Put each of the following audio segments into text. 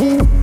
呜。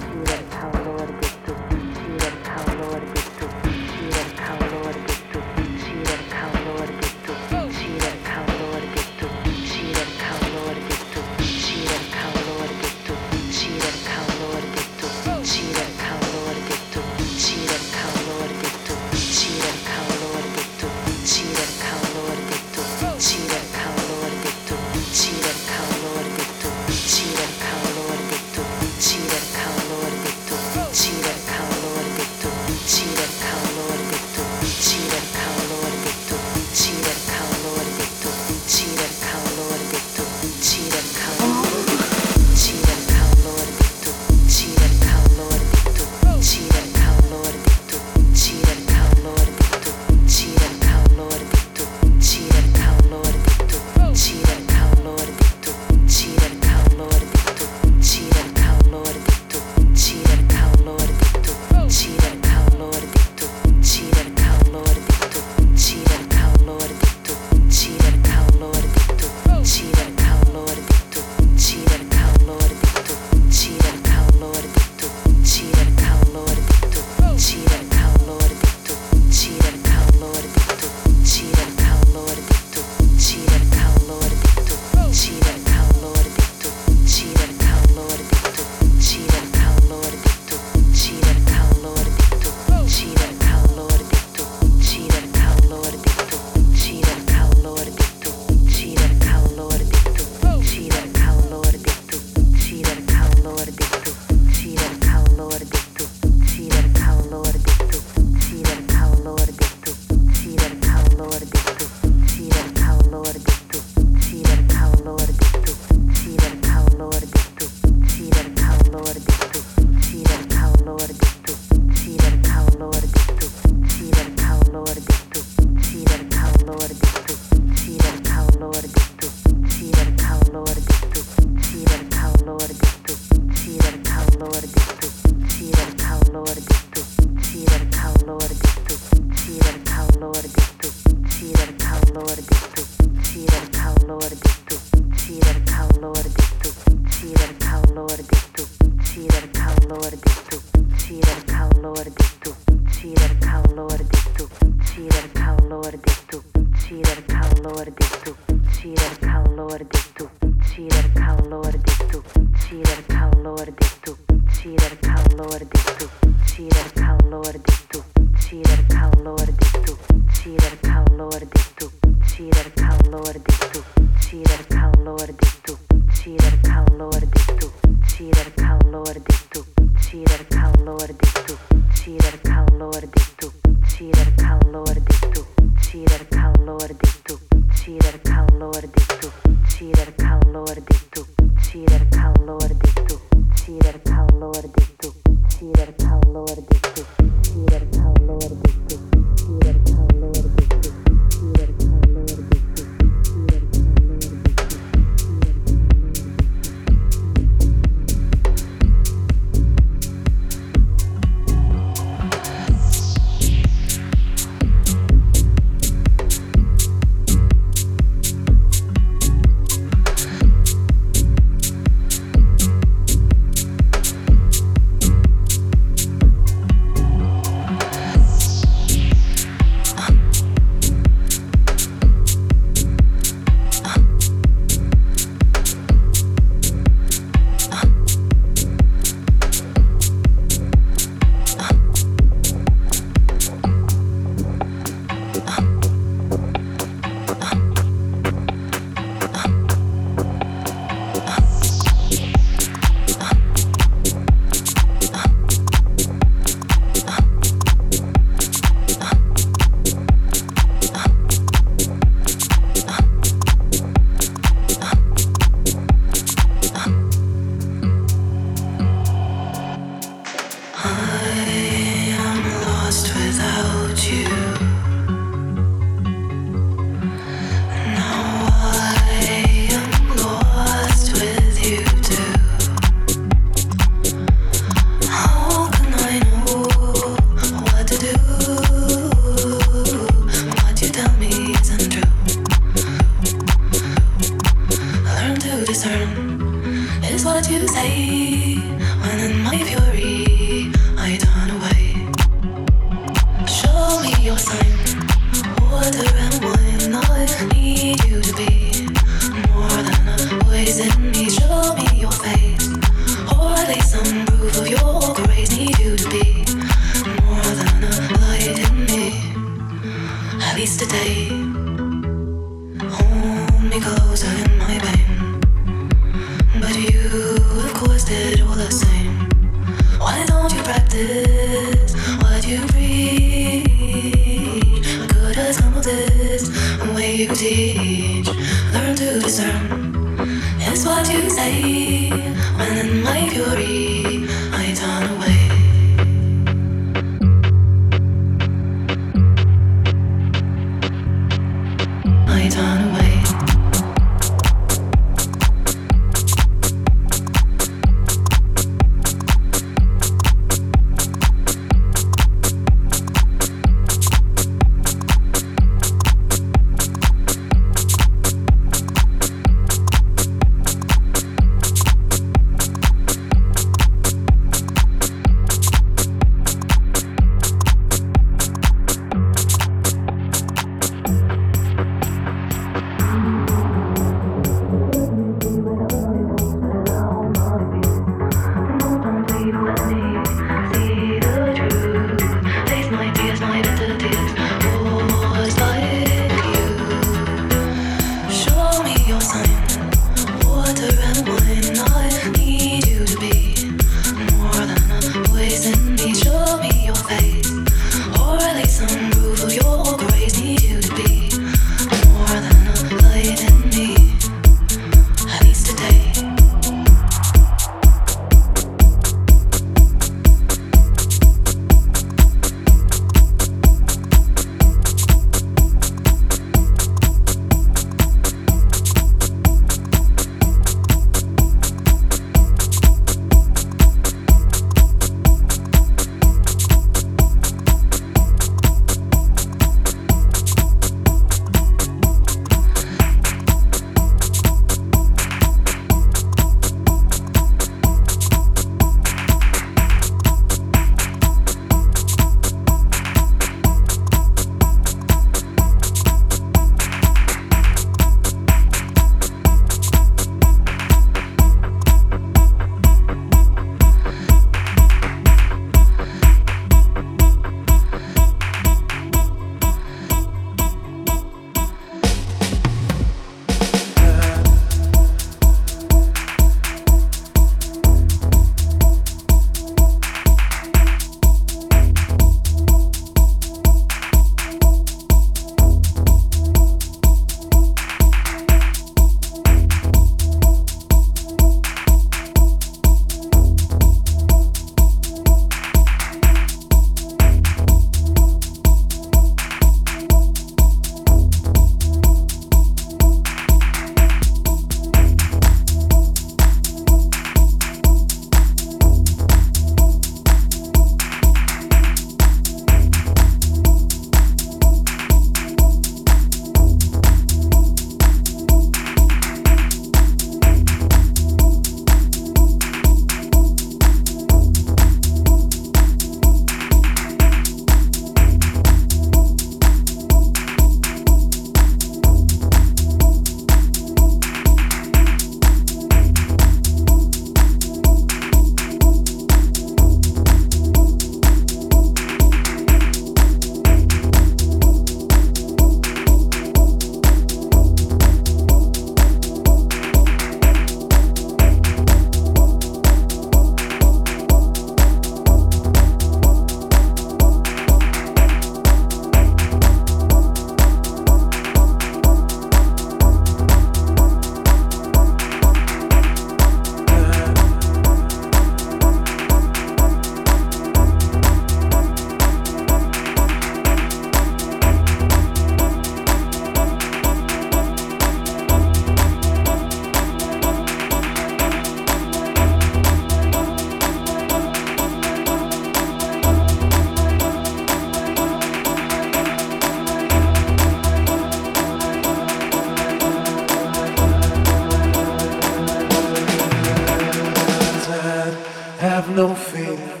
have no fear.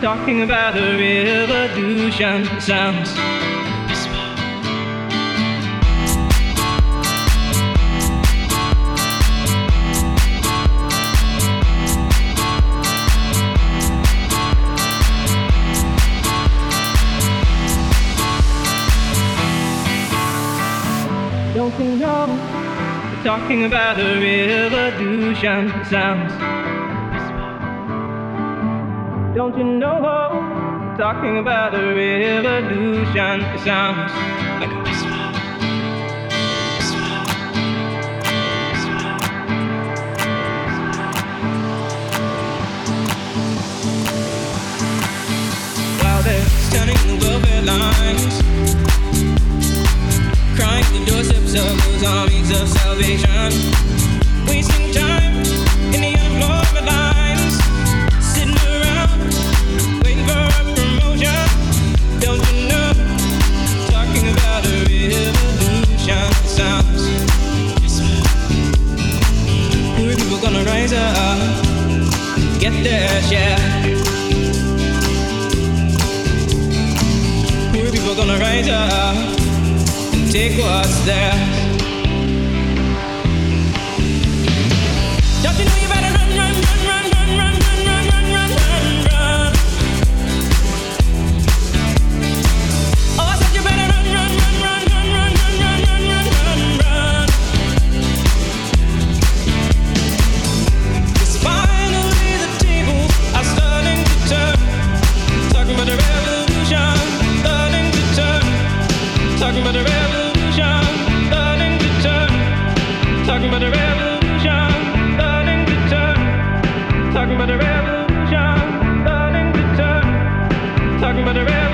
Talking about a revolution sounds. Don't you know? We're talking about a revolution sounds. Don't you know? Talking about a revolution. It sounds like a whisper. Standing the welfare lines, crying the doorsteps of those armies of salvation, wasting time their share. Poor people gonna rise up and take what's theirs. Those of armies of salvation. We sing